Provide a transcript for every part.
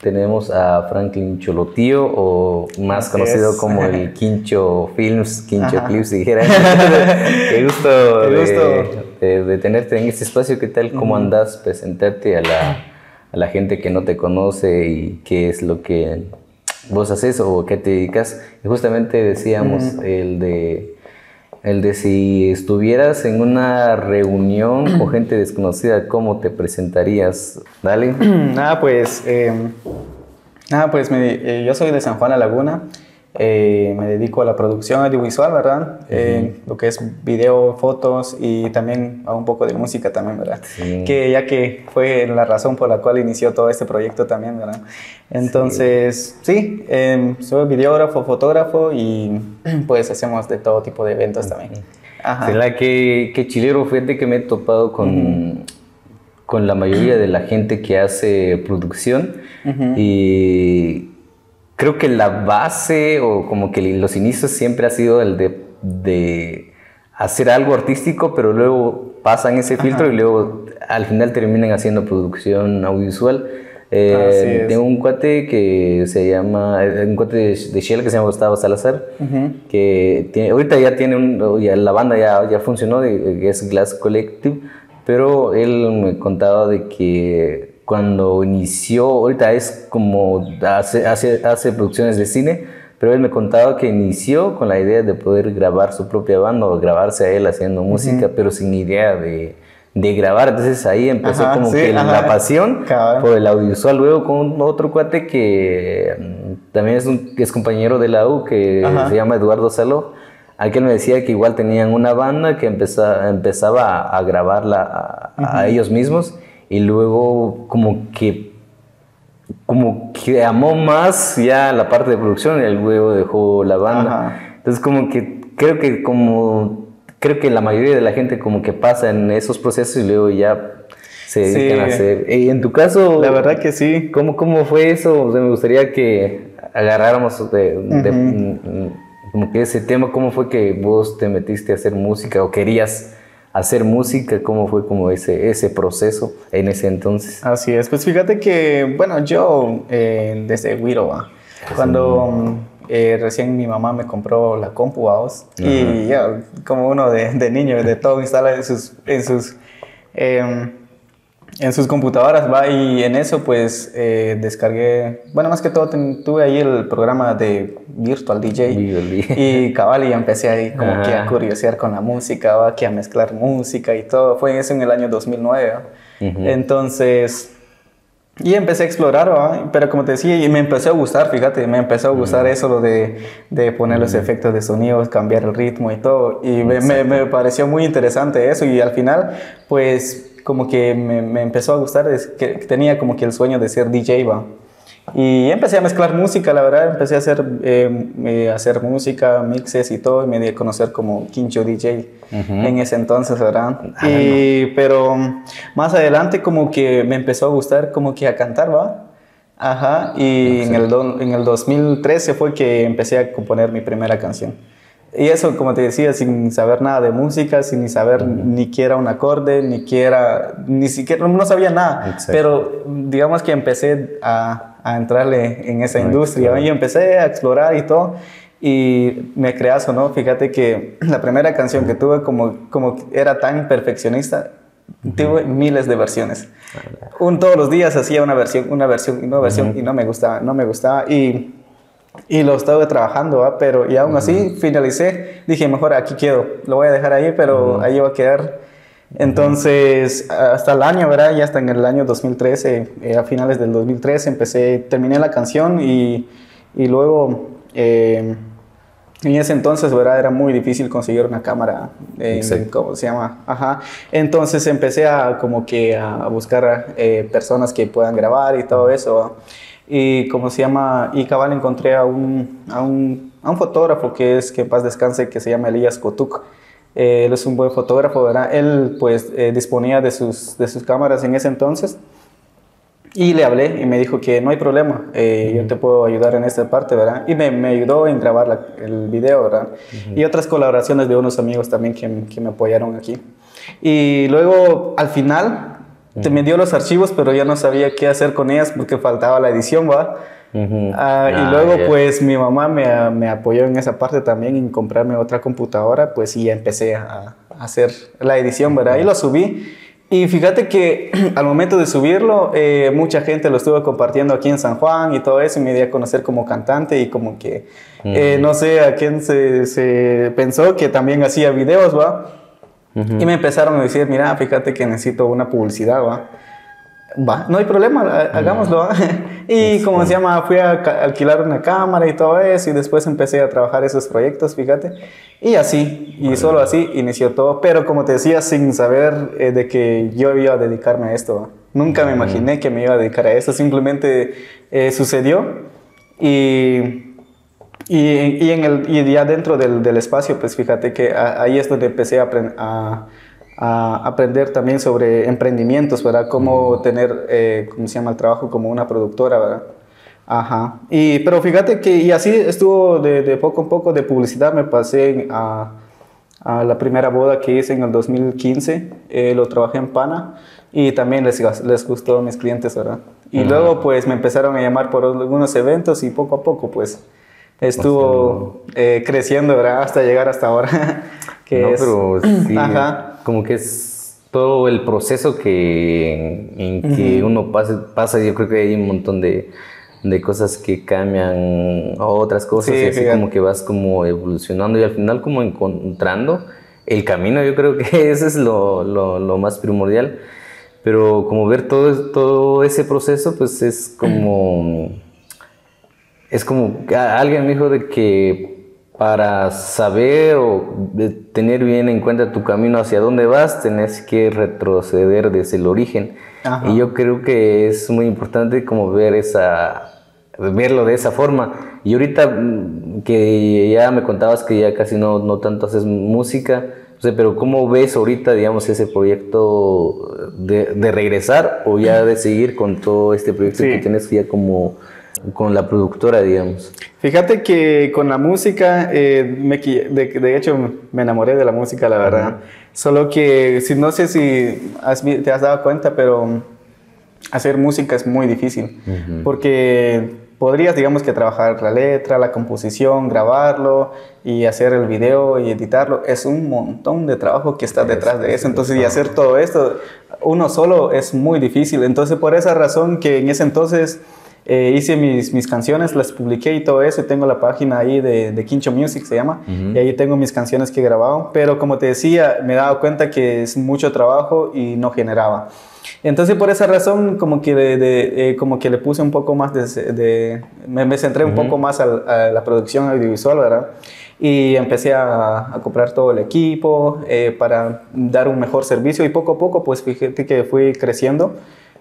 Tenemos a Franklin Cholotío, o más conocido como el Quincho Films, Quincho Clips, dijera. Qué gusto, De, tenerte en este espacio. ¿Qué tal? ¿Cómo andas? Presentarte a la, a la gente que no te conoce y qué es lo que vos haces o qué te dedicas. Y justamente decíamos el de el de si estuvieras en una reunión con gente desconocida, ¿cómo te presentarías? Dale. Nada, pues, eh, nada, pues eh, yo soy de San Juan La Laguna. Eh, me dedico a la producción audiovisual, ¿verdad? Eh, lo que es video, fotos y también a un poco de música también, ¿verdad? Que ya que fue la razón por la cual inició todo este proyecto también, ¿verdad? Entonces, sí, em, soy videógrafo, fotógrafo y pues hacemos de todo tipo de eventos también. Ajá. la que, que chilero, fíjate que me he topado con, con la mayoría de la gente que hace producción y creo que la base o como que los inicios siempre ha sido el de, hacer algo artístico, pero luego pasan ese filtro y luego al final terminan haciendo producción audiovisual. Eh, tengo un cuate que se llama, un cuate de, Shell que se llama Gustavo Salazar, que tiene, ahorita ya tiene un, ya la banda ya, ya funcionó, que es Glass Collective, pero él me contaba de que cuando inició, ahorita es como hace, hace, hace producciones de cine, pero él me contaba que inició con la idea de poder grabar su propia banda o grabarse a él haciendo música, pero sin idea de, de, grabar. Entonces ahí empezó como que la pasión por el audiovisual. Luego con otro cuate que mm, también es, un, es compañero de la U, que se llama Eduardo Saló. Aquel me decía que igual tenían una banda que empezaba, empezaba a, grabarla a ellos mismos y luego como que como que amó más ya la parte de producción y luego dejó la banda. Entonces como que creo que como creo que la mayoría de la gente como que pasa en esos procesos y luego ya se dedican a hacer. Y en tu caso, la verdad que sí. ¿Cómo, cómo fue eso? me gustaría que agarráramos de, como que ese tema, ¿cómo fue que vos te metiste a hacer música o querías hacer música? ¿Cómo fue como ese, ese proceso en ese entonces? Así es, pues fíjate que, bueno, yo eh, desde Wiroa, cuando eh, recién mi mamá me compró la compu y ya, como uno de, de niño, de todo instala en sus... En sus em, en sus computadoras, va, y en eso pues eh, descargué, bueno, más que todo tuve ahí el programa de Virtual DJ y cabal y empecé ahí como que a curiosear con la música, va, que a mezclar música y todo, fue eso en el año 2009, entonces, y empecé a explorar, ¿va? pero como te decía, y me empezó a gustar, fíjate, me empezó a gustar eso lo de, de poner los efectos de sonidos, cambiar el ritmo y todo, y me, me, me pareció muy interesante eso, y al final pues como que me, empezó a gustar, es que tenía como que el sueño de ser DJ, va. Y empecé a mezclar música, la verdad, empecé a hacer, eh, hacer música, mixes y todo, y me di a conocer como Quincho DJ en ese entonces, ¿verdad? Ah, y, Pero más adelante como que me empezó a gustar como que a cantar, ¿va? Ajá, y en, el en el 2013 fue que empecé a componer mi primera canción. Y eso, como te decía, sin saber nada de música, sin saber ni siquiera un acorde, ni siquiera, ni siquiera, no sabía nada. Pero digamos que empecé a, a entrarle en esa industria y empecé a explorar y todo. Y me creas o no, fíjate que la primera canción que tuve, como, como era tan perfeccionista, tuve miles de versiones. Un, todos los días hacía una versión, una versión, una versión y no me gustaba, no me gustaba. Y y lo estaba trabajando, pero y aún así finalicé, dije, mejor aquí quedo, lo voy a dejar ahí, pero ahí va a quedar. Entonces, hasta el año, ¿verdad? Ya hasta en el año 2013, eh, a finales del 2013, empecé, terminé la canción y, y luego, eh, en ese entonces, ¿verdad? Era muy difícil conseguir una cámara, ¿cómo se llama? Ajá. Entonces empecé a como que a buscar eh, personas que puedan grabar y todo eso. Y como se llama, y cabal encontré a un, a un, a un fotógrafo que es, que en paz descanse, que se llama Elías Kotuk. Eh, él es un buen fotógrafo, ¿verdad? Él pues eh, disponía de sus, de sus cámaras en ese entonces. Y le hablé y me dijo que no hay problema, eh, yo te puedo ayudar en esta parte, ¿verdad? Y me, me ayudó en grabar el video, ¿verdad? Y otras colaboraciones de unos amigos también que, que, me apoyaron aquí. Y luego, al final, te me dio los archivos, pero ya no sabía qué hacer con ellas porque faltaba la edición, ¿va? Ah, y ah, luego, pues mi mamá me, me, apoyó en esa parte también, en comprarme otra computadora, pues y ya empecé a, hacer la edición, ¿verdad? Y lo subí. Y fíjate que al momento de subirlo, eh, mucha gente lo estuvo compartiendo aquí en San Juan y todo eso, y me di a conocer como cantante y como que, eh, no sé a quién se, se, pensó que también hacía videos, ¿va? Y me empezaron a decir, mira, fíjate que necesito una publicidad, ¿va? Va, no hay problema, hagámoslo. y como se llama, fui a alquilar una cámara y todo eso, y después empecé a trabajar esos proyectos, fíjate. Y así, y solo así inició todo. Pero como te decía, sin saber eh, de que yo iba a dedicarme a esto. Nunca me imaginé que me iba a dedicar a eso, simplemente eh, sucedió. Y, y, y, en el, y ya dentro del, del, espacio, pues fíjate que ahí es donde empecé a, a a aprender también sobre emprendimientos, ¿verdad? Cómo tener, eh, ¿cómo se llama el trabajo? Como una productora, ¿verdad? Ajá. Y, pero fíjate que, y así estuvo de, de poco en poco de publicidad, me pasé a, a, la primera boda que hice en el 2015, eh, lo trabajé en Pana y también les, les gustó a mis clientes, ¿verdad? Y luego pues me empezaron a llamar por algunos eventos y poco a poco pues estuvo eh, creciendo, ¿verdad? Hasta llegar hasta ahora. que no, pero sí. Ajá como que es todo el proceso que, en, que uno pasa, pasa, yo creo que hay un montón de, de cosas que cambian a otras cosas y así como que vas como evolucionando y al final como encontrando el camino, yo creo que ese es lo, lo, lo más primordial, pero como ver todo, todo ese proceso pues es como... Es como, alguien me dijo de que para saber o tener bien en cuenta tu camino hacia dónde vas, tenés que retroceder desde el origen. Y yo creo que es muy importante como ver esa, verlo de esa forma. Y ahorita mm, que ya me contabas que ya casi no, no tanto haces música, pero ¿cómo ves ahorita, digamos, ese proyecto de, de regresar o ya de seguir con todo este proyecto que tienes ya como con la productora, digamos? Fíjate que con la música, eh, me, de, de, hecho me enamoré de la música, la verdad. Solo que si, no sé si te has dado cuenta, pero hacer música es muy difícil. Porque podrías, digamos que trabajar la letra, la composición, grabarlo y hacer el video y editarlo. Es un montón de trabajo que está detrás de eso. Entonces, y hacer todo esto uno solo es muy difícil. Entonces, por esa razón que en ese entonces eh, hice mis, mis, canciones, las publiqué y todo eso. Tengo la página ahí de, de Quincho Music, se llama. Y ahí tengo mis canciones que he grabado. Pero como te decía, me he dado cuenta que es mucho trabajo y no generaba. Entonces, por esa razón, como que, de, eh, como que le puse un poco más de... me, centré un poco más a, la producción audiovisual, ¿verdad? Y empecé a, a comprar todo el equipo eh, para dar un mejor servicio y poco a poco, pues fíjate que fui creciendo.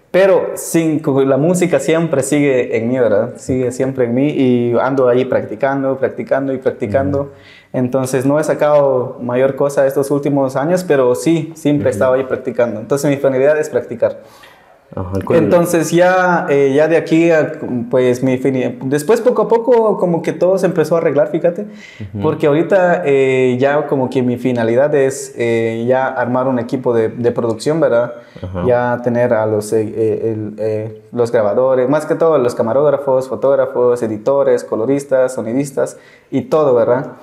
Pero sin, la música siempre sigue en mí, ¿verdad? Sigue siempre en mí y ando ahí practicando, practicando y practicando. Entonces no he sacado mayor cosa estos últimos años, pero sí, siempre he estado ahí practicando. Entonces mi finalidad es practicar. Entonces ya, eh, ya de aquí, pues mi después poco a poco como que todo se empezó a arreglar, fíjate, porque ahorita eh, ya como que mi finalidad es eh, ya armar un equipo de, de producción, ¿verdad? Ya tener a los, los grabadores, más que todo los camarógrafos, fotógrafos, editores, coloristas, sonidistas y todo, ¿verdad?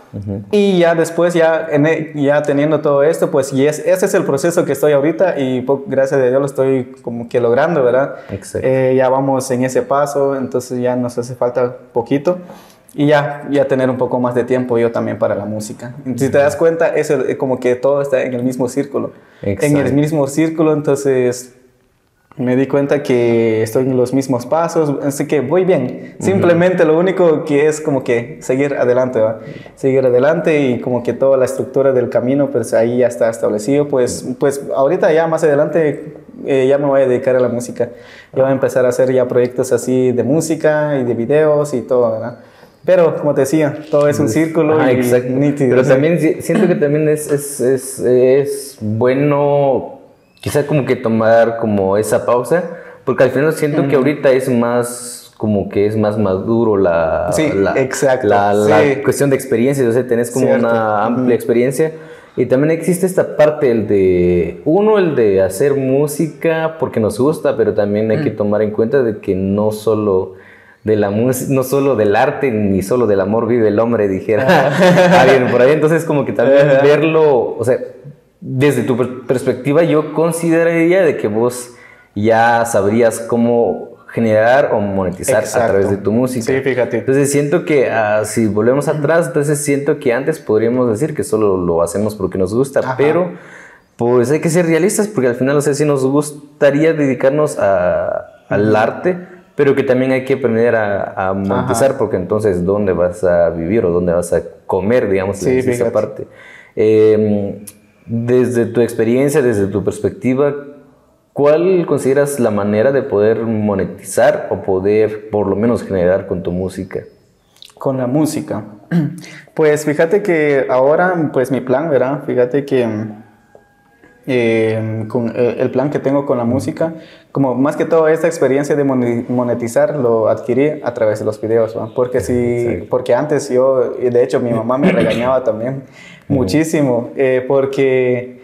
Y ya después, ya, e, ya teniendo todo esto, pues y es, ese es el proceso que estoy ahorita y gracias a Dios lo estoy como que logrando, ¿verdad? Eh, ya vamos en ese paso, entonces ya nos hace falta poquito y ya, ya tener un poco más de tiempo yo también para la música. Si te das cuenta, es como que todo está en el mismo círculo. En el mismo círculo, entonces me di cuenta que estoy en los mismos pasos, así que voy bien. Simplemente lo único que es como que seguir adelante, ¿va? Seguir adelante y como que toda la estructura del camino, pues ahí ya está establecido. Pues, pues ahorita ya más adelante eh, ya me voy a dedicar a la música. Ya voy a empezar a hacer ya proyectos así de música y de videos y todo, ¿verdad? Pero, como te decía, todo es un círculo ah, y nítido. Pero también siento que también es, es, es, es bueno quizá como que tomar como esa pausa, porque al final siento que ahorita es más como que es más maduro la, sí, la, exacto, la, cuestión de experiencia, o sea, tenés como una amplia experiencia. Y también existe esta parte, el de, uno, el de hacer música porque nos gusta, pero también hay que mm. tomar en cuenta de que no solo de la no solo del arte ni solo del amor vive el hombre, dijera alguien por ahí. Entonces, como que también verlo, o sea, desde tu perspectiva, yo consideraría de que vos ya sabrías cómo generar o monetizar a través de tu música. Sí, fíjate. Entonces siento que ah, si volvemos atrás, entonces siento que antes podríamos decir que solo lo hacemos porque nos gusta, pero pues hay que ser realistas porque al final, o sea, sí nos gustaría dedicarnos al arte, pero que también hay que aprender a, monetizar porque entonces dónde vas a vivir o dónde vas a comer, digamos, sí, esa parte. Em, desde tu experiencia, desde tu perspectiva, ¿Cuál consideras la manera de poder monetizar o poder por lo menos generar con tu música? Con la música. Pues fíjate que ahora, pues mi plan, ¿verdad? Fíjate que eh, con eh, el plan que tengo con la música, como más que todo esta experiencia de monetizar lo adquirí a través de los videos, porque si, porque antes yo, y de hecho mi mamá me regañaba también muchísimo, eh, porque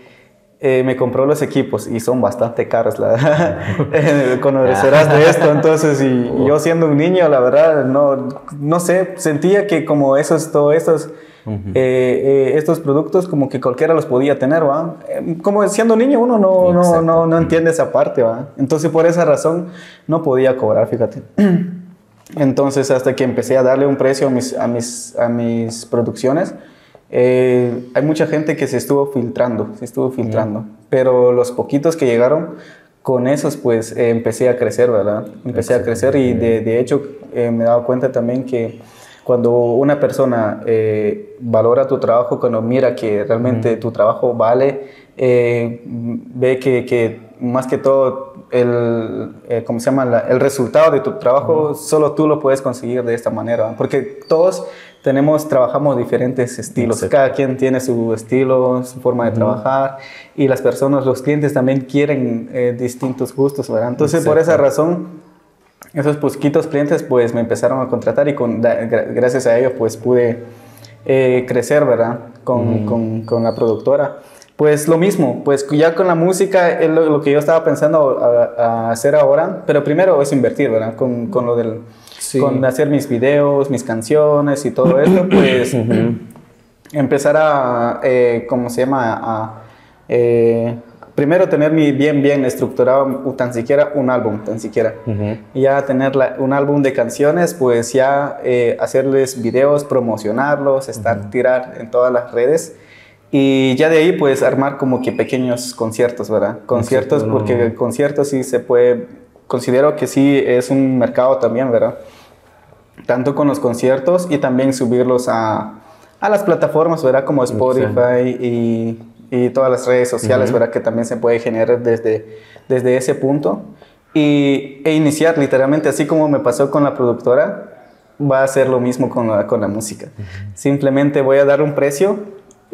eh, me compró los equipos y son bastante caros, la verdad. Conocerás de esto, entonces, y, yo siendo un niño, la verdad, no, no sé, sentía que como esos, todos estos, eh, eh, estos productos, como que cualquiera los podía tener, ¿va? Como siendo niño uno no, no, no, no, entiende esa parte, ¿va? Entonces, por esa razón, no podía cobrar, fíjate. Entonces, hasta que empecé a darle un precio a mis, a mis, a mis producciones, eh, hay mucha gente que se estuvo filtrando, se estuvo filtrando, pero los poquitos que llegaron, con esos pues eh, empecé a crecer, ¿verdad? Empecé a crecer y de, de hecho eh, me he dado cuenta también que cuando una persona valora tu trabajo, cuando mira que realmente tu trabajo vale, ve que, que, más que todo el, ¿cómo se llama? el resultado de tu trabajo, solo tú lo puedes conseguir de esta manera, porque todos tenemos, trabajamos diferentes estilos. Cada quien tiene su estilo, su forma de trabajar y las personas, los clientes también quieren eh, distintos gustos, ¿verdad? Entonces, por esa razón, esos poquitos clientes pues me empezaron a contratar y con, gracias a ellos pues pude eh, crecer, ¿verdad? Con, con, con, la productora. Pues lo mismo, pues ya con la música es lo, que yo estaba pensando a, hacer ahora, pero primero es invertir, ¿verdad? Con, con lo del con hacer mis videos, mis canciones y todo esto, pues empezar a, eh, ¿cómo se llama? A, eh, primero tener mi bien, bien estructurado, tan siquiera un álbum, tan siquiera. Y ya tener un álbum de canciones, pues ya eh, hacerles videos, promocionarlos, estar, tirar en todas las redes. Y ya de ahí, pues armar como que pequeños conciertos, ¿verdad? Conciertos, porque conciertos sí se puede, considero que sí es un mercado también, ¿verdad? Tanto con los conciertos y también subirlos a, a las plataformas, ¿verdad? Como Spotify y, y, todas las redes sociales, ¿verdad? Que también se puede generar desde, desde ese punto. Y, e iniciar literalmente, así como me pasó con la productora, va a ser lo mismo con la, con la música. Simplemente voy a dar un precio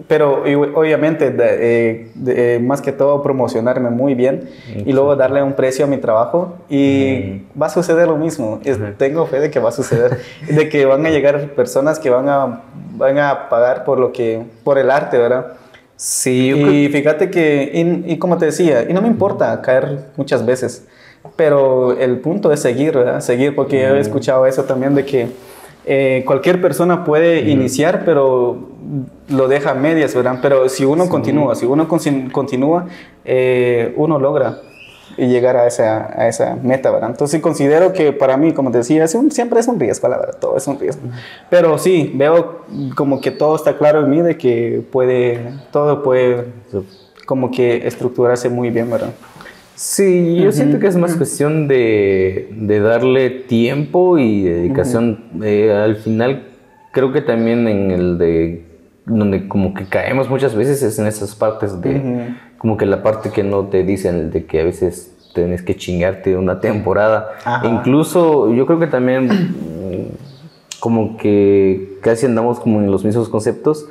pero obviamente, eh, eh, más que todo, promocionarme muy bien y luego darle un precio a mi trabajo y va a suceder lo mismo. Tengo fe de que va a suceder, de que van a llegar personas que van a, van a pagar por, lo que, por el arte, ¿verdad? Sí, y fíjate que, y, como te decía, y no me importa caer muchas veces, pero el punto es seguir, ¿verdad? Seguir, porque he escuchado eso también de que eh, cualquier persona puede iniciar, pero lo deja a medias, ¿verdad? Pero si uno continúa, si uno continúa, eh, uno logra llegar a esa, a esa meta, ¿verdad? Entonces considero que para mí, como te decía, es siempre es un riesgo, la verdad, todo es un riesgo. Pero sí, veo como que todo está claro en mí de que puede, todo puede como que estructurarse muy bien, ¿verdad? Sí, yo siento que es más cuestión de, de, darle tiempo y dedicación. Eh, al final, creo que también en el de donde como que caemos muchas veces es en esas partes de como que la parte que no te dicen de que a veces tienes que chingarte una temporada. incluso yo creo que también como que casi andamos como en los mismos conceptos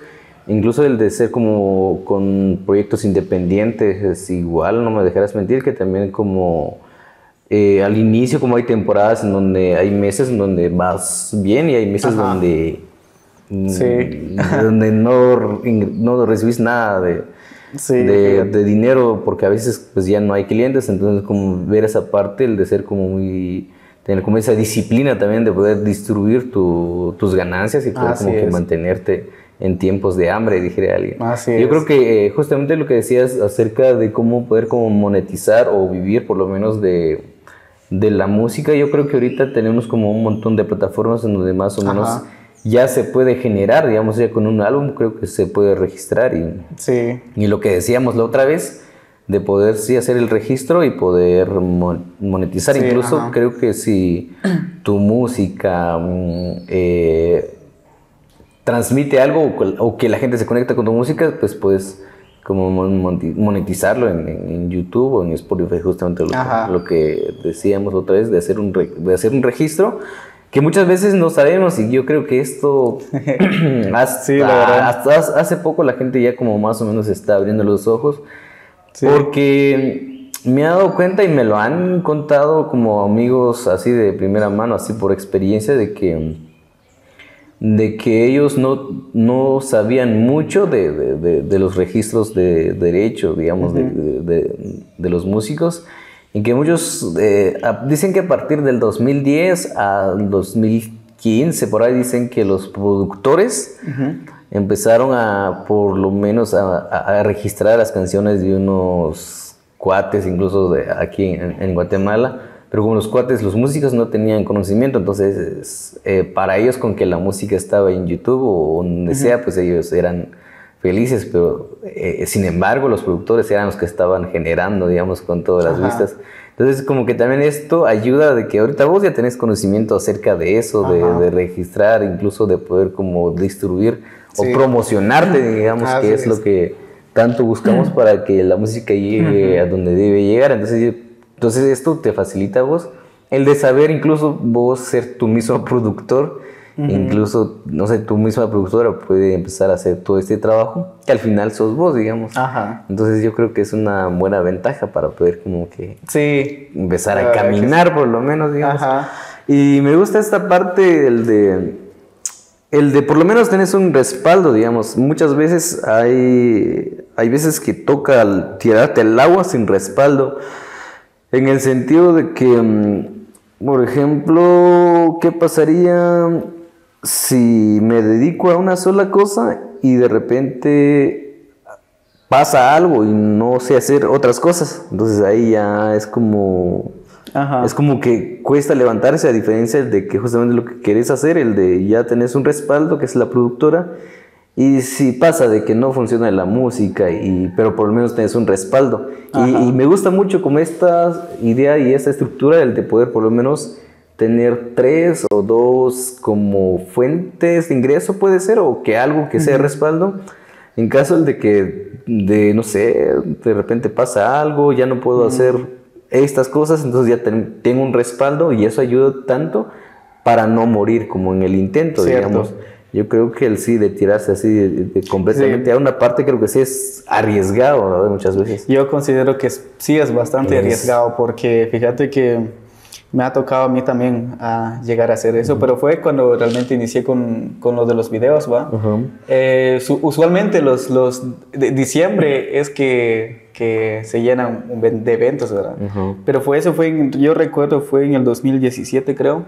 Incluso el de ser como con proyectos independientes es igual, no me dejarás mentir, que también como eh, al inicio como hay temporadas en donde hay meses en donde vas bien y hay meses donde mm, Sí. donde no, no recibís nada de, Sí, de, dinero porque a veces pues ya no hay clientes, entonces como ver esa parte, el de ser como muy, tener como esa disciplina también de poder distribuir tu- tus ganancias y poder Así como que mantenerte en tiempos de hambre, dijera alguien. Así Yo es. creo que eh, justamente lo que decías acerca de cómo poder como monetizar o vivir por lo menos de, de la música, yo creo que ahorita tenemos como un montón de plataformas en donde más o menos Ajá. ya se puede generar, digamos, ya con un álbum creo que se puede registrar y, Sí, y lo que decíamos la otra vez, de poder sí hacer el registro y poder mon- monetizar. Sí, Incluso ajá. creo que si tu música mm, eh, transmite algo o que- la gente se conecta con tu música, pues puedes como monetizarlo en, en- YouTube o en Spotify, justamente lo, lo que decíamos otra vez, de hacer, un de hacer un registro. Que muchas veces no sabemos y yo creo que esto hasta, Sí, la verdad. hasta hace poco la gente ya como más o menos está abriendo los ojos Sí. porque me he dado cuenta y me lo han contado como amigos así de primera mano, así por experiencia, de que, de que ellos no, no sabían mucho de, de- de- de los registros de derecho, digamos, de, de- los músicos. Y que muchos eh, dicen que a partir del 2010 al 2015, por ahí dicen que los productores empezaron a, por lo menos, a, a- a registrar las canciones de unos cuates, incluso de aquí en, en Guatemala. Pero como los cuates, los músicos no tenían conocimiento, entonces eh, para ellos con que la música estaba en YouTube o donde sea, pues ellos eran felices, pero eh, sin embargo los productores eran los que estaban generando, digamos, con todas las Ajá. vistas. Entonces como que también esto ayuda de que ahorita vos ya tenés conocimiento acerca de eso, de, de registrar, incluso de poder como distribuir Sí. o promocionarte, digamos, Así que es, es. lo que tanto buscamos para que la música llegue a donde debe llegar. Entonces, yo- entonces esto te facilita a vos el de saber incluso vos ser tu mismo productor, incluso, no sé, tu misma productora puede empezar a hacer todo este trabajo, que al final sos vos, digamos. Ajá. Entonces yo creo que es una buena ventaja para poder como que Sí. empezar a caminar por lo menos, digamos. Ajá. Y me gusta esta parte, el de, el de por lo menos tenés un respaldo, digamos. Muchas veces hay, hay veces que toca tirarte al agua sin respaldo, en el sentido de que, mm, por ejemplo, ¿qué pasaría si me dedico a una sola cosa y de repente pasa algo y no sé hacer otras cosas? Entonces ahí ya es como... Ajá. Es como que cuesta levantarse a diferencia de que justamente lo que querés hacer, el de ya tenés un respaldo, que es la productora, y si pasa de que no funciona la música, y, pero por lo menos tenés un respaldo. Y, y me gusta mucho como esta idea y esta estructura, el de poder por lo menos tener tres o dos como fuentes de ingreso puede ser, o que algo que sea respaldo. En caso de que, de, no sé, de repente pasa algo, ya no puedo hacer estas cosas, entonces ya ten- tengo un respaldo y eso ayuda tanto para no morir como en el intento, Cierto. digamos. Yo creo que el sí de tirarse así de- de completamente Sí. a una parte creo que sí es arriesgado ¿no? muchas veces. Yo considero que sí es bastante Es- arriesgado porque fíjate que me ha tocado a mí también a llegar a hacer eso, pero fue cuando realmente inicié con, con lo de los videos, ¿va? Ajá. Eh, su- usualmente los, los de diciembre es que, que se llenan de eventos, ¿verdad? Ajá. Pero fue eso, fue en- yo recuerdo, fue en el 2017 creo,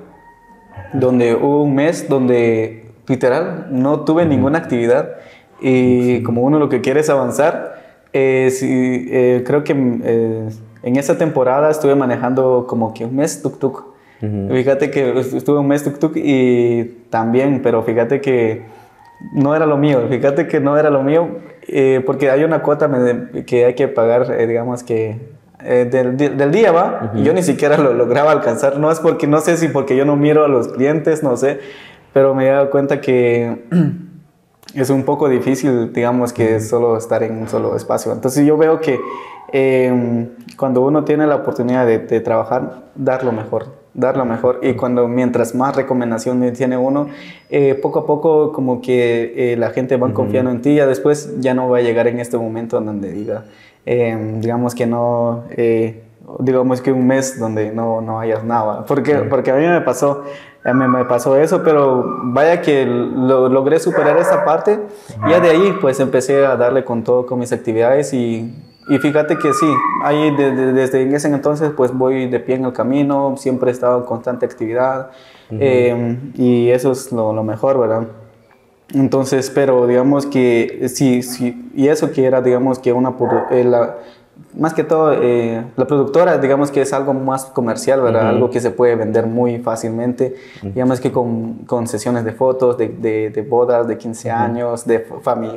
donde hubo un mes donde literal no tuve ninguna actividad y como uno lo que quiere es avanzar, eh, sí, eh, creo que eh, en esa temporada estuve manejando como que un mes tuk tuk. Ujú. Fíjate que estuve un mes tuk tuk y también, pero fíjate que no era lo mío, fíjate que no era lo mío, porque hay una cuota que hay que pagar, digamos que eh, del, día, ¿va? Y yo ni siquiera lo lograba alcanzar, no es porque, no sé si porque yo no miro a los clientes, no sé, pero me he dado cuenta que es un poco difícil, digamos, que solo estar en un solo espacio. Entonces yo veo que eh, cuando uno tiene la oportunidad de, de trabajar, dar lo mejor, dar lo mejor. Y cuando mientras más recomendaciones tiene uno, eh, poco a poco como que eh, la gente va confiando en ti. Ya después ya no va a llegar en este momento en donde diga, eh, digamos que no... eh, digamos que un mes donde no, no hayas nada, porque, porque a mí me pasó, me, me, pasó eso, pero vaya que lo, logré superar esta parte. Y ya de ahí pues empecé a darle con todo con mis actividades y, y fíjate que sí, ahí desde ese entonces pues voy de pie en el camino, siempre he estado en constante actividad eh, y eso es lo, lo, mejor, ¿verdad? Entonces, pero digamos que sí, sí, y eso que era, digamos que una, eh, la, más que todo, eh, la productora, digamos que es algo más comercial, ¿verdad? Algo que se puede vender muy fácilmente. Digamos que con, con, sesiones de fotos, de, de, bodas, de 15 años, de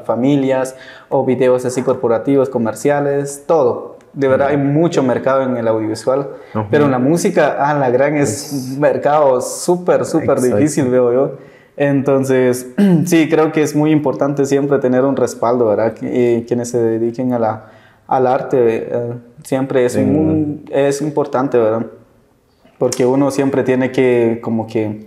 familias, o videos así corporativos, comerciales, todo. De verdad, hay mucho mercado en el audiovisual, pero en la música, ah, la gran es, es... mercado súper, súper difícil, veo yo. Entonces, sí, creo que es muy importante siempre tener un respaldo, ¿verdad? Y quienes se dediquen a la al arte eh, siempre es, es importante, ¿verdad? Porque uno siempre tiene que como que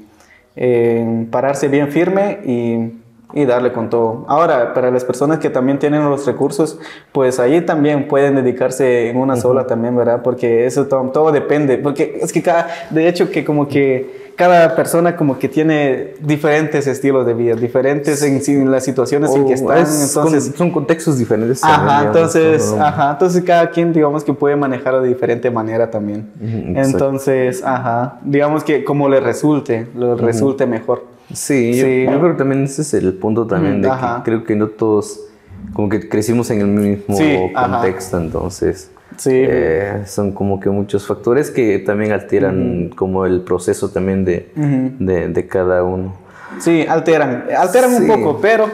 eh, pararse bien firme y, y, darle con todo. Ahora, para las personas que también tienen los recursos, pues ahí también pueden dedicarse en una sola también, ¿verdad? Porque eso todo, todo depende, porque es que cada, de hecho que como que cada persona como que tiene diferentes estilos de vida, diferentes en, las situaciones en que están. entonces, son contextos diferentes. Ajá, entonces, ajá, entonces cada quien digamos que puede manejarlo de diferente manera también. entonces, ajá, digamos que como le resulte, le resulte mejor. Sí, sí. Yo, creo que también ese es el punto también de que creo que no todos como que crecimos en el mismo contexto, entonces Sí. Eh, son como que muchos factores que también alteran como el proceso también de, de, de, cada uno. Sí, alteran, alteran un poco, pero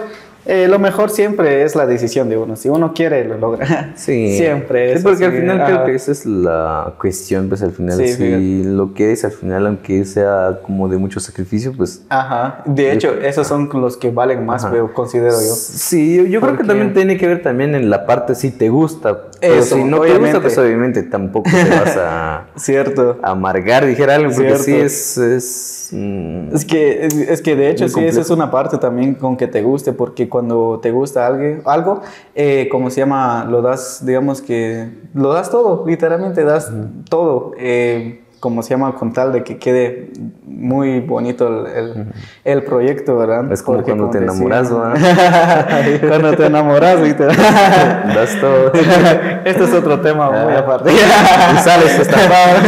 eh, lo mejor siempre es la decisión de uno. Si uno quiere, lo logra. Sí. siempre. Es porque al final creo que esa es la cuestión, pues al final, si lo quieres, al final, aunque sea como de mucho sacrificio, pues... Ajá. De hecho, esos son los que valen más, considero yo. Sí, yo, creo que también tiene que ver también en la parte si te gusta. Pero si no te gusta, pues obviamente tampoco te vas a... Cierto. amargar, dijera algo, porque sí es... es Mm. Es que, es, que de hecho sí, esa es una parte también con que te guste, porque cuando te gusta algo, algo eh, como se llama, lo das, digamos que, lo das todo, literalmente das todo. Eh, como se llama, con tal de que quede muy bonito el, el, proyecto, ¿verdad? Es como cuando te enamoras, ¿verdad? cuando te enamoras, literal. Das todo. este es otro tema muy ah. aparte. y sales estafado.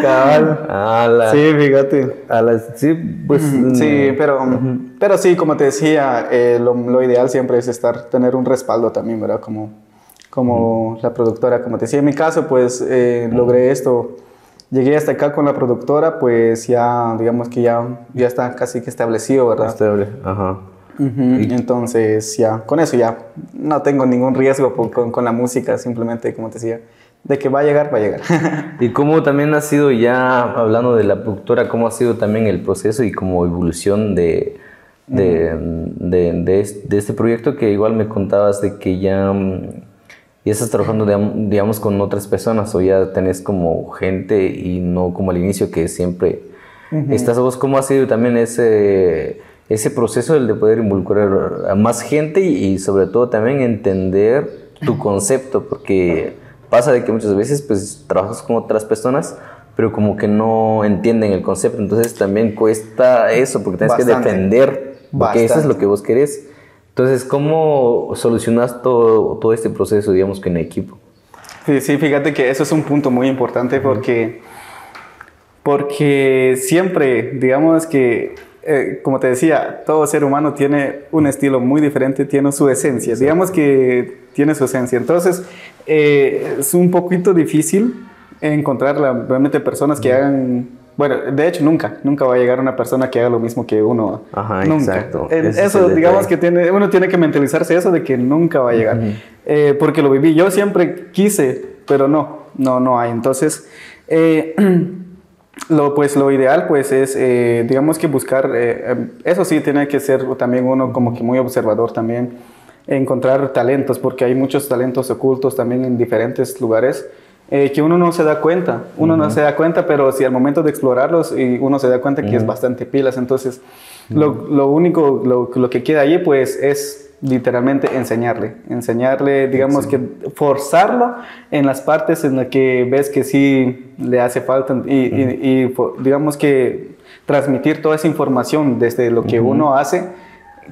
Cabal. Sí, fíjate. sí, pues. Sí, mm. pero, pero sí, como te decía, eh, lo, lo, ideal siempre es estar, tener un respaldo también, ¿verdad? Como, como la productora, como te decía, en mi caso, pues eh, logré esto llegué hasta acá con la productora, pues ya, digamos que ya, ya está casi que establecido, ¿verdad? Estable, ajá. Entonces, ya, con eso ya no tengo ningún riesgo con, con, la música, simplemente, como te decía, de que va a llegar, va a llegar. y cómo también ha sido ya, hablando de la productora, cómo ha sido también el proceso y como evolución de, de, de, de, este proyecto que igual me contabas de que ya mm, y estás trabajando, digamos, con otras personas o ya tenés como gente y no como al inicio que siempre estás vos. ¿Cómo ha sido también ese, ese proceso de poder involucrar a más gente y, sobre todo también entender tu concepto? Porque pasa de que muchas veces pues trabajas con otras personas pero como que no entienden el concepto, entonces también cuesta eso porque tienes que defender, porque eso es lo que vos querés. Entonces, ¿cómo solucionas todo, todo este proceso, digamos, que en equipo? Sí, sí, fíjate que eso es un punto muy importante porque, porque siempre, digamos que, eh, como te decía, todo ser humano tiene un estilo muy diferente, tiene su esencia, digamos que tiene su esencia. Entonces, eh, es un poquito difícil encontrar realmente personas que hagan bueno, de hecho, nunca, nunca va a llegar una persona que haga lo mismo que uno. Ajá, nunca. exacto. eso, digamos que tiene, uno tiene que mentalizarse eso de que nunca va a llegar. Eh, porque lo viví. Yo siempre quise, pero no, no, no hay. Entonces, eh, lo, pues, lo ideal, pues, es, eh, digamos que buscar, eso sí, tiene que ser también uno como que muy observador también, encontrar talentos, porque hay muchos talentos ocultos también en diferentes lugares. Eh, que uno no se da cuenta, uno no se da cuenta, pero si al momento de explorarlos y uno se da cuenta que es bastante pilas, entonces lo, lo, único, lo, lo, que queda allí pues es literalmente enseñarle, enseñarle, digamos que forzarlo en las partes en las que ves que sí le hace falta y, y, digamos que transmitir toda esa información desde lo que uno hace,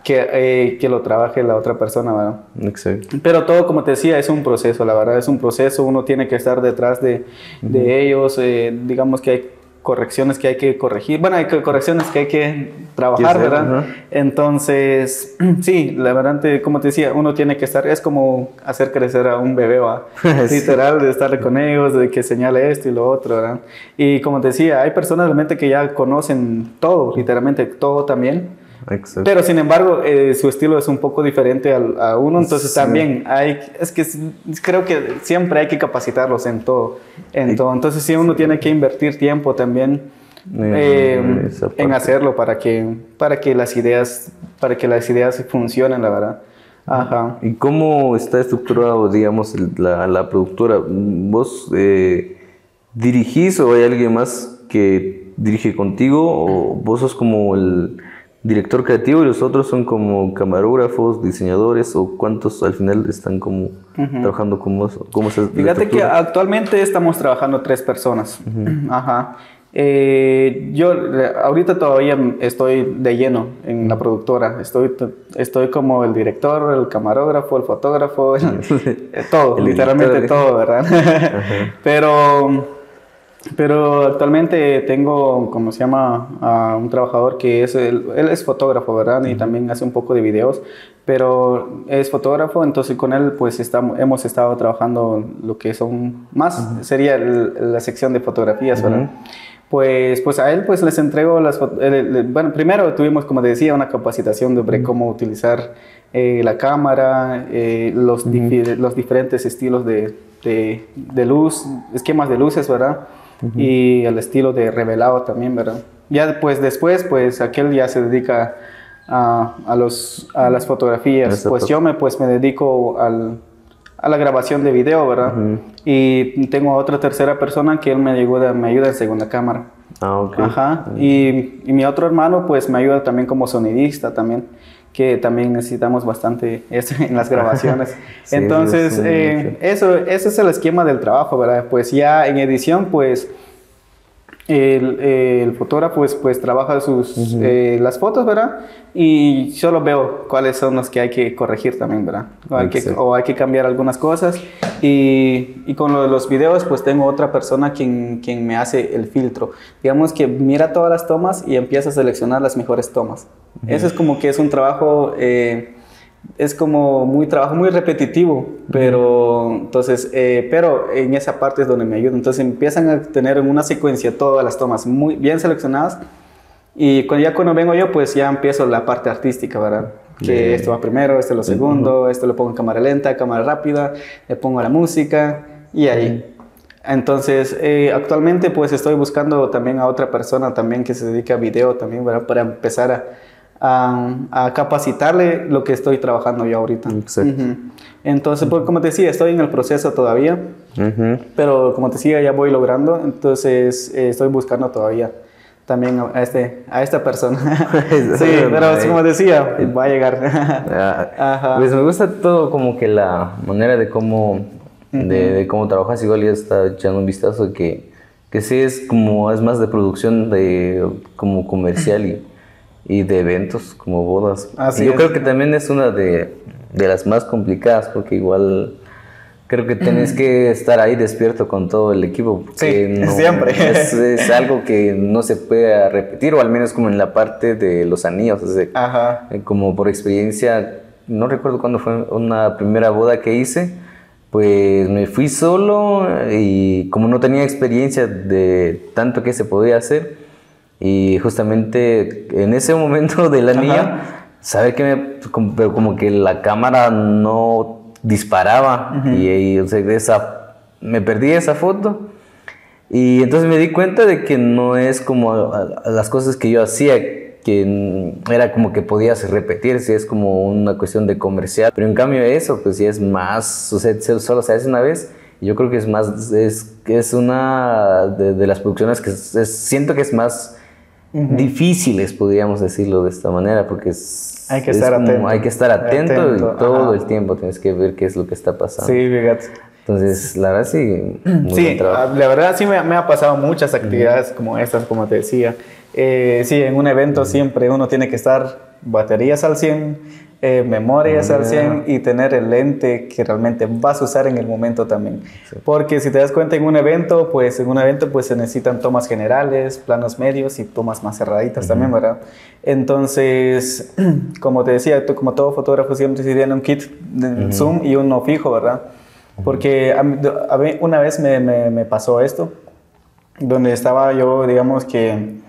que, eh, que, lo trabaje la otra persona, ¿verdad? Exacto. Pero todo, como te decía, es un proceso, la verdad, es un proceso, uno tiene que estar detrás de, de ellos, eh, digamos que hay correcciones que hay que corregir, bueno, hay correcciones que hay que trabajar, ¿verdad? Entonces, sí, la verdad, como te decía, uno tiene que estar, es como hacer crecer a un bebé, ¿va? literal, de estar con ellos, de que señale esto y lo otro, ¿verdad? Y como te decía, hay personas realmente que ya conocen todo, literalmente todo también, pero sin embargo, eh, su estilo es un poco diferente a, uno, entonces también hay, es que creo que siempre hay que capacitarlos en todo, en todo. Entonces sí uno tiene que invertir tiempo también eh, en hacerlo para que, para que las ideas, para que las ideas funcionen, la verdad. Ajá. ¿Y cómo está estructurado, digamos, la, la productora? ¿Vos eh, dirigís o hay alguien más que dirige contigo o vos sos como el director creativo y los otros son como camarógrafos, diseñadores o cuántos al final están como trabajando como cómo Fíjate que actualmente estamos trabajando tres personas. Ajá. Eh, yo ahorita todavía estoy de lleno en la productora. Estoy, estoy como el director, el camarógrafo, el fotógrafo, todo, literalmente todo, ¿verdad? Pero pero actualmente tengo, como se llama, a un trabajador que es, él es fotógrafo, ¿verdad? Y también hace un poco de videos, pero es fotógrafo, entonces con él pues estamos, hemos estado trabajando lo que son más, sería la sección de fotografías, ¿verdad? Pues, pues a él pues les entrego las bueno primero tuvimos como decía una capacitación sobre cómo utilizar eh, la cámara eh, los, los diferentes estilos de, de, de, luz esquemas de luces verdad y el estilo de revelado también, ¿verdad? Ya después, después, pues aquel ya se dedica a, a los, a las fotografías, pues yo me, pues, me dedico al, a la grabación de video, ¿verdad? Y tengo otra tercera persona que él me ayuda, me ayuda en segunda cámara. Ah, ok. Ajá. Y, y, mi otro hermano, pues me ayuda también como sonidista también que también necesitamos bastante eso en las grabaciones. Entonces, eh, eso, ese es el esquema del trabajo, ¿verdad? Pues ya en edición, pues el, el fotógrafo pues, pues trabaja sus, eh, las fotos, ¿verdad? Y solo veo cuáles son los que hay que corregir también, ¿verdad? O hay, que, o hay que cambiar algunas cosas. Y, y, con lo de los videos, pues tengo otra persona quien, quien me hace el filtro. Digamos que mira todas las tomas y empieza a seleccionar las mejores tomas. Eso es como que es un trabajo... Eh, es como muy trabajo muy repetitivo, pero entonces, eh, pero en esa parte es donde me ayuda. Entonces empiezan a tener en una secuencia todas las tomas muy bien seleccionadas y cuando, ya cuando vengo yo, pues ya empiezo la parte artística, ¿verdad? Que esto va primero, esto lo segundo, esto lo pongo en cámara lenta, cámara rápida, le pongo la música y ahí. Entonces, eh, actualmente pues estoy buscando también a otra persona también que se dedica a video también, ¿verdad? Para empezar a a, capacitarle lo que estoy trabajando yo ahorita. Entonces, pues, como te decía, estoy en el proceso todavía, pero como te decía, ya voy logrando, entonces eh, estoy buscando todavía también a, este, a esta persona. sí, pero como decía, va a llegar. Ah, pues me gusta todo como que la manera de cómo, de, cómo trabajas, igual ya está echando un vistazo que, que sí es como, es más de producción de como comercial y y de eventos como bodas. yo creo que también es una de, de, las más complicadas porque igual creo que tienes que estar ahí despierto con todo el equipo. Sí, siempre. Es, es, algo que no se puede repetir o al menos como en la parte de los anillos. Ajá. Eh, como por experiencia, no recuerdo cuándo fue una primera boda que hice. Pues me fui solo y como no tenía experiencia de tanto que se podía hacer, y justamente en ese momento de la niña, saber que me, como, como, que la cámara no disparaba y, o sea, esa, me perdí esa foto. Y entonces me di cuenta de que no es como las cosas que yo hacía, que era como que podías repetir, si es como una cuestión de comercial. Pero en cambio eso, pues si es más, o sea, solo se hace una vez. Yo creo que es más, es, es una de, las producciones que siento que es más difíciles, podríamos decirlo de esta manera, porque es, hay que estar atento. Hay que estar atento, y todo el tiempo tienes que ver qué es lo que está pasando. Sí, fíjate. Entonces, la verdad sí. sí, la verdad sí me, me, ha pasado muchas actividades como estas, como te decía. Eh, sí, en un evento siempre uno tiene que estar baterías al 100, eh, memorias al 100 y tener el lente que realmente vas a usar en el momento también. Porque si te das cuenta en un evento, pues en un evento pues se necesitan tomas generales, planos medios y tomas más cerraditas también, ¿verdad? Entonces, como te decía, tú, como todo fotógrafo siempre se tiene un kit de zoom y uno fijo, ¿verdad? Porque a mí, una vez me, me, me pasó esto, donde estaba yo, digamos que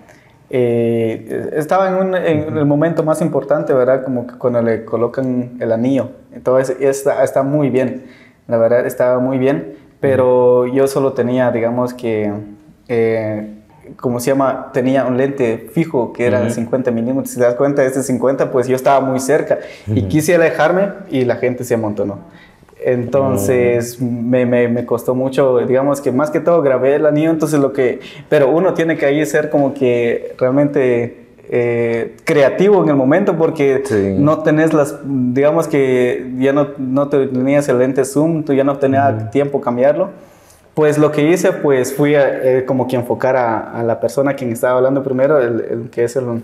eh, estaba en, un, en, el momento más importante, ¿verdad? Como que cuando le colocan el anillo. Entonces, está, está muy bien, la verdad, estaba muy bien, pero yo solo tenía, digamos que, eh, ¿cómo se llama? Tenía un lente fijo que era de 50 milímetros. Si te das cuenta, este 50, pues yo estaba muy cerca y quise alejarme y la gente se amontonó. Entonces me, me, me, costó mucho, digamos que más que todo grabé el anillo, entonces lo que, pero uno tiene que ahí ser como que realmente eh, creativo en el momento porque no tenés las, digamos que ya no, no tenías el lente zoom, tú ya no tenías tiempo cambiarlo. Pues lo que hice, pues fui eh, como que enfocar a, a, la persona quien estaba hablando primero, el, que es el,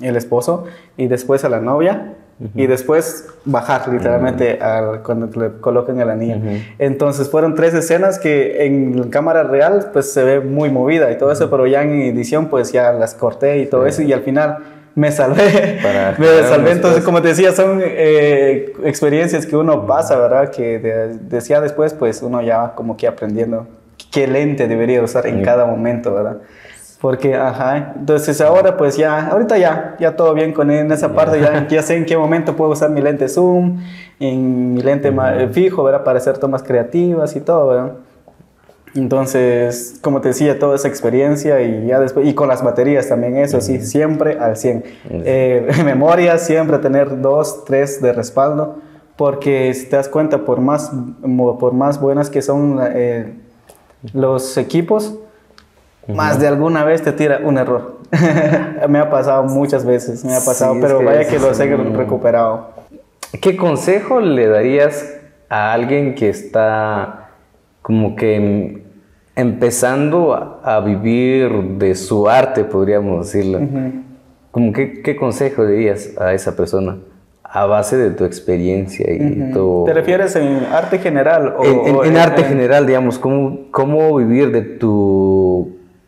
el esposo, y después a la novia y después bajar literalmente cuando le coloquen el anillo. Entonces fueron tres escenas que en cámara real pues se ve muy movida y todo eso, pero ya en edición pues ya las corté y todo eso y al final me salvé. me salvé. Entonces, como te decía, son eh, experiencias que uno pasa, ¿verdad? Que decía después, pues uno ya como que aprendiendo qué lente debería usar en cada momento, ¿verdad? Porque, ajá, entonces ahora pues ya, ahorita ya, ya todo bien con en esa parte, ya, ya sé en qué momento puedo usar mi lente zoom, en mi lente eh, fijo, ¿verdad? Para hacer tomas creativas y todo, ¿verdad? Entonces, como te decía, toda esa experiencia y ya después, y con las baterías también, eso sí, siempre al 100. Eh, memoria, siempre tener dos, tres de respaldo, porque si te das cuenta, por más, por más buenas que son eh, los equipos, más de alguna vez te tira un error. me ha pasado muchas veces, me ha pasado, pero vaya que lo he recuperado. ¿Qué consejo le darías a alguien que está como que empezando a, vivir de su arte, podríamos decirlo? como que, ¿Qué consejo dirías a esa persona? a base de tu experiencia y ¿Te refieres en arte general? O, en, en, arte general, digamos, ¿cómo, cómo vivir de tu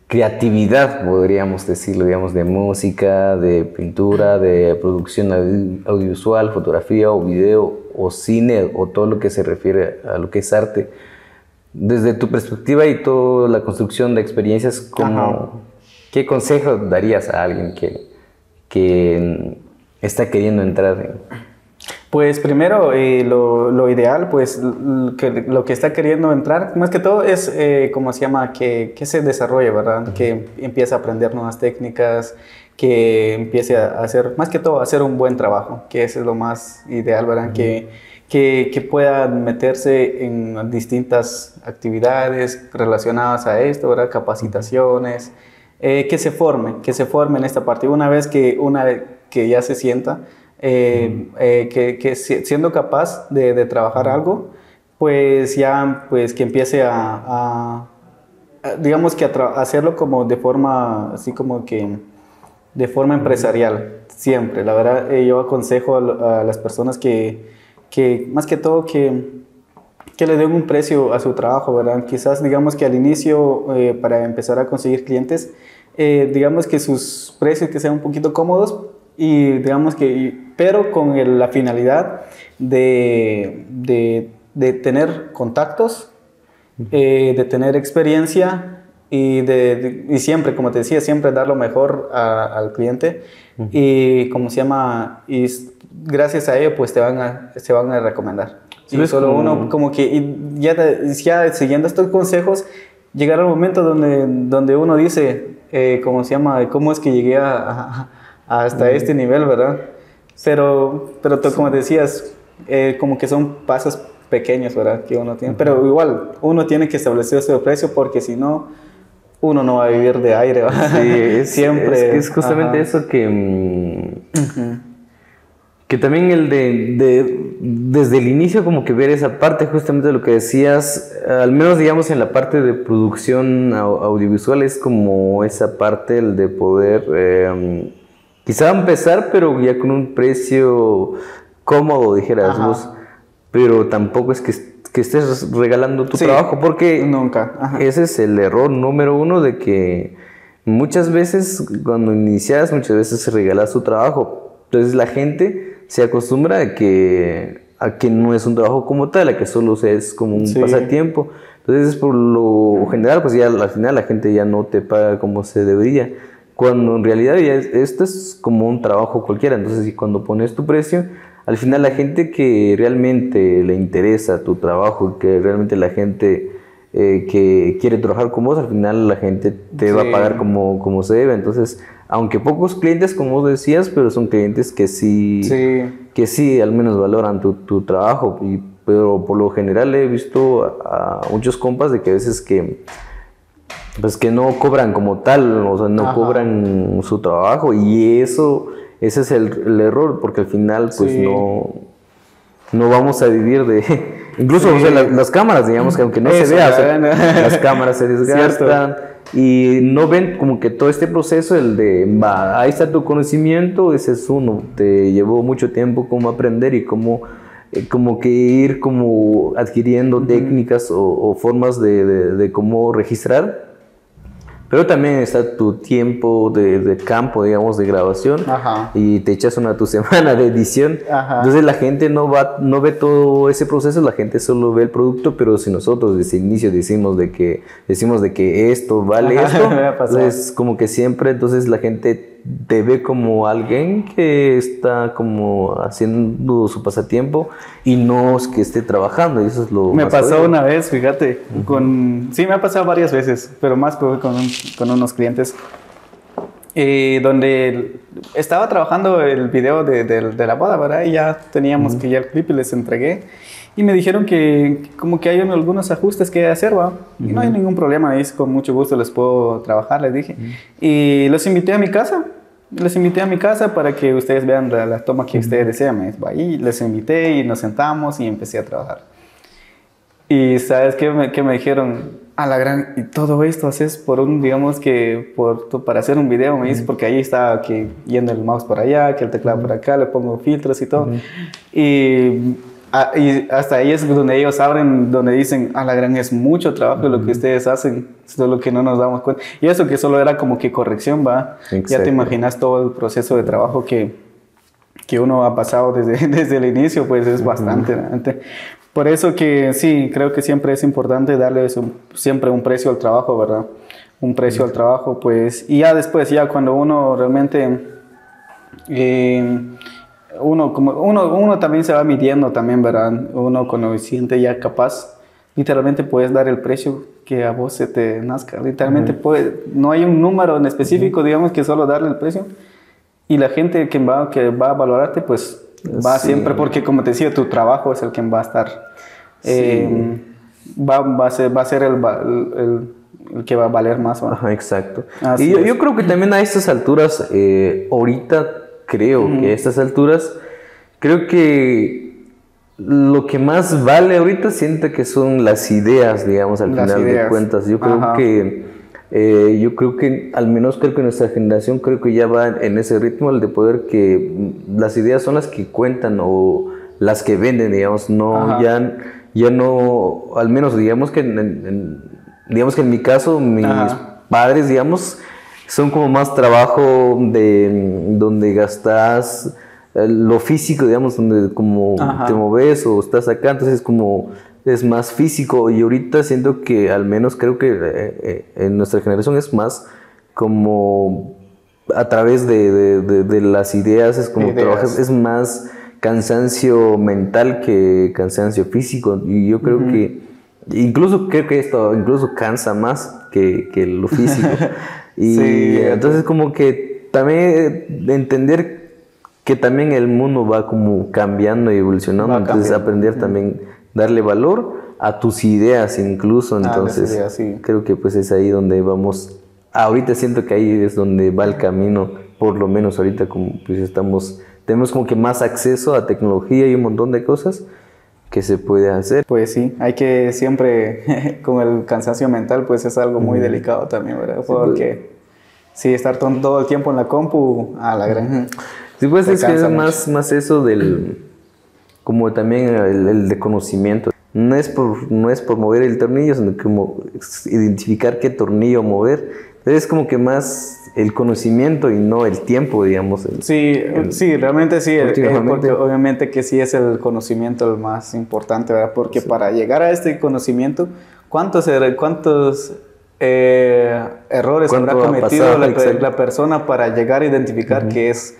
creatividad, podríamos decirlo, digamos, de música, de pintura, de producción audiovisual, fotografía o video o cine o todo lo que se refiere a lo que es arte. Desde tu perspectiva y toda la construcción de experiencias, ¿qué consejo darías a alguien que, que está queriendo entrar en, pues primero, eh, lo, lo, ideal, pues que, lo que está queriendo entrar, más que todo es, eh, como se llama, que, que, se desarrolle, ¿verdad? Que empiece a aprender nuevas técnicas, que empiece a hacer, más que todo, a hacer un buen trabajo, que eso es lo más ideal, ¿verdad? que, que, que, pueda meterse en distintas actividades relacionadas a esto, ¿verdad? Capacitaciones, eh, que se forme, que se forme en esta parte. Una vez que, una vez que ya se sienta, eh, eh, que, que, siendo capaz de, de, trabajar algo, pues ya pues que empiece a, digamos que a hacerlo como de forma, así como que de forma empresarial, siempre. La verdad, eh, yo aconsejo a, las personas que, que, más que todo, que, que le den un precio a su trabajo, ¿verdad? Quizás, digamos que al inicio, para empezar a conseguir clientes, digamos que sus precios que sean un poquito cómodos, y digamos que, pero con la finalidad de, de, de tener contactos, eh, de tener experiencia y, de, y, siempre, como te decía, siempre dar lo mejor al cliente y como se llama, y gracias a ello pues te van a, se van a recomendar. y solo uno como que y ya, ya siguiendo estos consejos, llegar al momento donde, donde uno dice, eh, ¿cómo se llama? ¿Cómo es que llegué a hasta este nivel, ¿verdad? Pero, pero como decías, eh, como que son pasos pequeños, ¿verdad? Que uno tiene. Pero igual, uno tiene que establecer ese precio porque si no, uno no va a vivir de aire, ¿verdad? Sí, siempre. Es, justamente eso que, mm, que también el de, de, desde el inicio como que ver esa parte justamente de lo que decías, al menos digamos en la parte de producción audiovisual es como esa parte el de poder eh, quizá empezar pero ya con un precio cómodo dijeras vos, pero tampoco es que, que estés regalando tu trabajo porque nunca. ese es el error número uno de que muchas veces cuando inicias muchas veces se regala su trabajo, entonces la gente se acostumbra a que, a que no es un trabajo como tal, a que solo es como un pasatiempo. Entonces, por lo general, pues ya al final la gente ya no te paga como se debería. Cuando en realidad ya esto es como un trabajo cualquiera. Entonces, cuando pones tu precio, al final la gente que realmente le interesa tu trabajo, que realmente la gente eh, que quiere trabajar con vos, al final la gente te va a pagar como, como se debe. Entonces, aunque pocos clientes, como vos decías, pero son clientes que sí, que sí al menos valoran tu, tu, trabajo. Y, pero por lo general he visto a, muchos compas de que a veces que pues que no cobran como tal, o sea, no cobran su trabajo y eso, ese es el, el error, porque al final pues no, no vamos a vivir de... Incluso las, cámaras, digamos que aunque no se vea, las cámaras se desgastan y no ven como que todo este proceso, el de, va, ahí está tu conocimiento, ese es uno, te llevó mucho tiempo como aprender y como, eh, como que ir como adquiriendo técnicas o, formas de, de, cómo registrar pero también está tu tiempo de, campo, digamos, de grabación. Y te echas una tu semana de edición. Entonces la gente no va, no ve todo ese proceso, la gente solo ve el producto, pero si nosotros desde el inicio decimos de que, decimos de que esto vale esto, entonces como que siempre, entonces la gente te ve como alguien que está como haciendo su pasatiempo y no es que esté trabajando. Y eso es lo Me pasó una vez, fíjate, con... Sí, me ha pasado varias veces, pero más con, con unos clientes. Eh, donde estaba trabajando el video de, de, la boda, ¿verdad? Y ya teníamos que ya el clip y les entregué. Y me dijeron que como que hay algunos ajustes que hacer, ¿va? Y no hay ningún problema, ahí con mucho gusto les puedo trabajar, les dije. Y los invité a mi casa les invité a mi casa para que ustedes vean la, toma que ustedes desean. Ahí les invité y nos sentamos y empecé a trabajar. Y sabes qué me, qué me dijeron, a la gran, y todo esto haces por un, digamos que, por, para hacer un video, me dice, porque ahí está que yendo el mouse por allá, que el teclado por acá, le pongo filtros y todo. Y Ah, y hasta ahí es donde ellos abren, donde dicen, a la gran es mucho trabajo lo que ustedes hacen, lo que no nos damos cuenta. Y eso que solo era como que corrección, va. Ya te imaginas todo el proceso de trabajo que, que uno ha pasado desde, desde el inicio, pues es bastante. Por eso que sí, creo que siempre es importante darle siempre un precio al trabajo, ¿verdad? Un precio al trabajo, pues, y ya después, ya cuando uno realmente... Eh, uno, como, uno, uno también se va midiendo también, ¿verdad? Uno cuando se siente ya capaz, literalmente puedes dar el precio que a vos se te nazca. Literalmente puede, no hay un número en específico, digamos, que solo darle el precio. Y la gente que va, que va a valorarte, pues va siempre, porque como te decía, tu trabajo es el que va a estar. Eh, va, va, a ser, va a ser el, el, el que va a valer más. exacto. y yo, yo, creo que también a estas alturas, eh, ahorita creo que a estas alturas, creo que lo que más vale ahorita siento que son las ideas, digamos, al final de cuentas. Yo creo que, eh, yo creo que, al menos creo que nuestra generación creo que ya va en ese ritmo, el de poder que las ideas son las que cuentan o las que venden, digamos, no, ya, ya no, al menos digamos que en, digamos que en mi caso, mis padres, digamos, son como más trabajo de donde gastas eh, lo físico, digamos, donde como te moves o estás acá, entonces es como es más físico. Y ahorita siento que al menos creo que eh, eh, en nuestra generación es más como a través de, de, las ideas, es como trabajas, es más cansancio mental que cansancio físico. Y yo creo que incluso creo que esto incluso cansa más que, que lo físico. Y entonces como que también entender que también el mundo va como cambiando y evolucionando, entonces aprender también darle valor a tus ideas incluso, entonces creo que pues es ahí donde vamos, ahorita siento que ahí es donde va el camino, por lo menos ahorita como pues estamos tenemos como que más acceso a tecnología y un montón de cosas que se puede hacer. Pues sí, hay que siempre con el cansancio mental, pues es algo muy delicado también, ¿verdad? Porque sí, estar todo el tiempo en la compu, a la gran... Sí, pues es que es más, más eso del, como también el, de conocimiento. No es, por, no es por mover el tornillo, sino como identificar qué tornillo mover. Entonces es como que más el conocimiento y no el tiempo, digamos. sí, sí, realmente sí, eh, porque obviamente que sí es el conocimiento el más importante, ¿verdad? Porque para llegar a este conocimiento, ¿cuántos, er, cuántos eh, errores habrá cometido la, persona para llegar a identificar qué es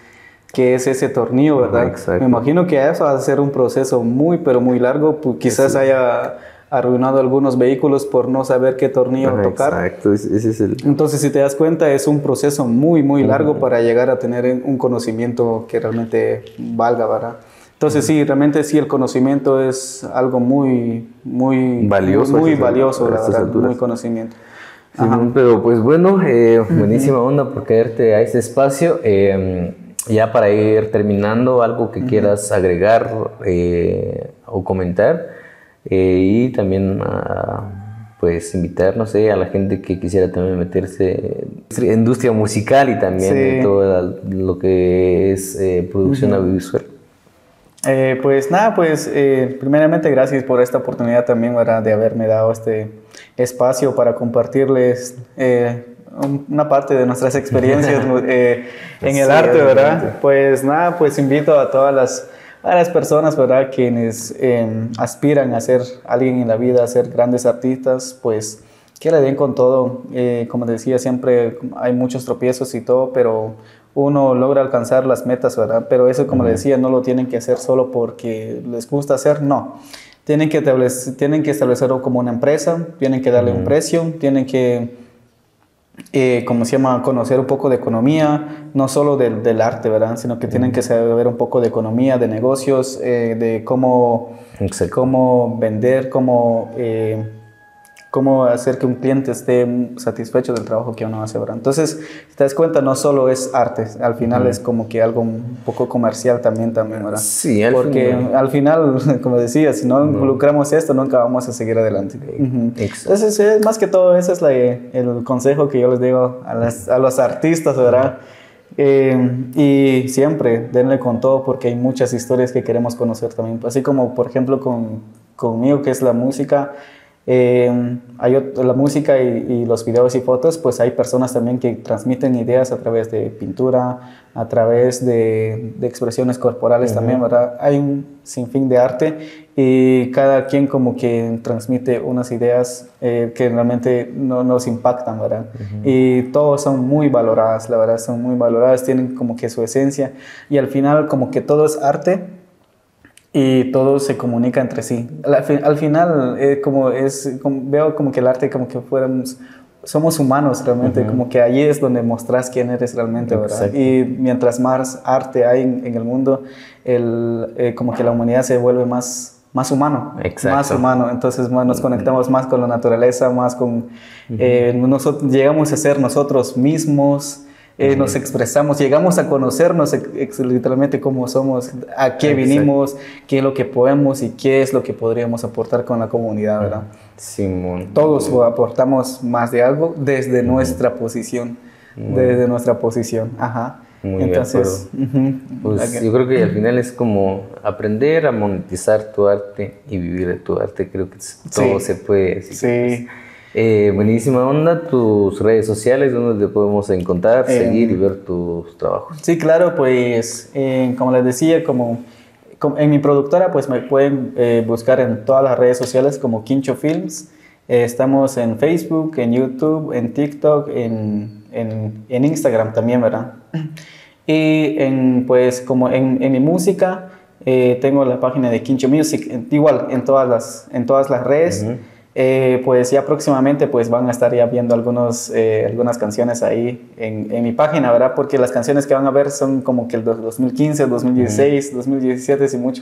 que es ese tornillo, ¿verdad? Me imagino que eso va a ser un proceso muy, pero muy largo, pues, quizás haya arruinado algunos vehículos por no saber qué tornillo tocar. Exacto, ese es el... Entonces, si te das cuenta, es un proceso muy, muy largo para llegar a tener un conocimiento que realmente valga, ¿verdad? Entonces, sí, realmente sí, el conocimiento es algo muy, muy valioso, muy, valioso, la verdad, muy conocimiento. pero pues bueno, eh, buenísima onda por quedarte a ese espacio. Eh, ya para ir terminando, algo que quieras agregar eh, o comentar. Eh, y también pues invitar, no sé, a la gente que quisiera también meterse en industria musical y también todo lo que es eh, producción audiovisual. Eh, pues nada, pues primeramente gracias por esta oportunidad también ¿verdad? de haberme dado este espacio para compartirles una parte de nuestras experiencias en el arte, ¿verdad? Pues nada, pues invito a todas las a las personas, ¿verdad? Quienes em, aspiran a ser alguien en la vida, a ser grandes artistas, pues que le den con todo. Eh, como decía, siempre hay muchos tropiezos y todo, pero uno logra alcanzar las metas, ¿verdad? Pero eso, como le decía, no lo tienen que hacer solo porque les gusta hacer, no. Tienen que, tienen que establecerlo como una empresa, tienen que darle un precio, tienen que eh, como se llama, conocer un poco de economía, no solo del, del arte, ¿verdad? Sino que tienen que saber un poco de economía, de negocios, eh, de cómo, cómo vender, cómo eh, cómo hacer que un cliente esté satisfecho del trabajo que uno hace, ¿verdad? Entonces, si te das cuenta, no solo es arte, al final es como que algo un poco comercial también, también ¿verdad? Sí, al Porque al final, como decía, si no, involucramos esto, nunca vamos a seguir adelante. Entonces, es, más que todo, ese es la, el consejo que yo les digo a, las, a los artistas, ¿verdad? Eh, y siempre denle con todo porque hay muchas historias que queremos conocer también. Así como, por ejemplo, con, conmigo, que es la música, eh, hay la música y, los videos y fotos, pues hay personas también que transmiten ideas a través de pintura, a través de, expresiones corporales también, ¿verdad? Hay un sinfín de arte y cada quien como que transmite unas ideas eh, que realmente no, nos impactan, ¿verdad? Y todos son muy valoradas, la verdad, son muy valoradas, tienen como que su esencia y al final como que todo es arte y todo se comunica entre sí. Al, final, eh, como es, veo como que el arte como que fuéramos, somos humanos realmente, como que allí es donde mostras quién eres realmente, ¿verdad? Y mientras más arte hay en, el mundo, el, eh, como que la humanidad se vuelve más más humano, más humano, entonces nos conectamos más con la naturaleza, más con, eh, nosotros, llegamos a ser nosotros mismos, eh, nos expresamos, llegamos a conocernos literalmente cómo somos, a qué vinimos, qué es lo que podemos y qué es lo que podríamos aportar con la comunidad, ¿verdad? Simón. Todos aportamos más de algo desde nuestra posición, desde nuestra posición, ajá. Muy Entonces, pues yo creo que al final es como aprender a monetizar tu arte y vivir de tu arte. Creo que todo se puede. Sí. Eh, buenísima onda, tus redes sociales, donde te podemos encontrar, seguir y ver tus trabajos. Sí, claro, pues eh, como les decía, como, en mi productora, pues me pueden eh, buscar en todas las redes sociales como Quincho Films. estamos en Facebook, en YouTube, en TikTok, en, en, en, Instagram también, ¿verdad? Y en, pues como en, en mi música, tengo la página de Quincho Music, igual en todas las, en todas las redes. Eh, pues ya próximamente pues van a estar ya viendo algunos, eh, algunas canciones ahí en, en, mi página, ¿verdad? Porque las canciones que van a ver son como que el 2015, 2016, 2017, si mucho.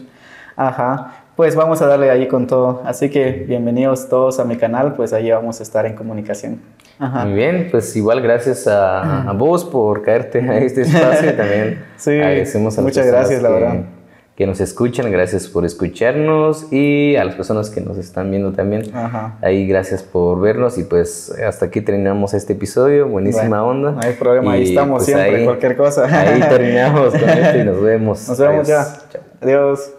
Ajá. pues vamos a darle ahí con todo. Así que bienvenidos todos a mi canal, pues ahí vamos a estar en comunicación. Muy bien, pues igual gracias a, vos por caerte a este espacio y también sí, agradecemos a muchas gracias, la verdad que nos escuchan, gracias por escucharnos y a las personas que nos están viendo también. Ahí gracias por vernos y pues hasta aquí terminamos este episodio, buenísima onda. No hay problema, ahí estamos pues, siempre, cualquier cosa. Ahí terminamos con esto y nos vemos. Nos vemos ya. Adiós.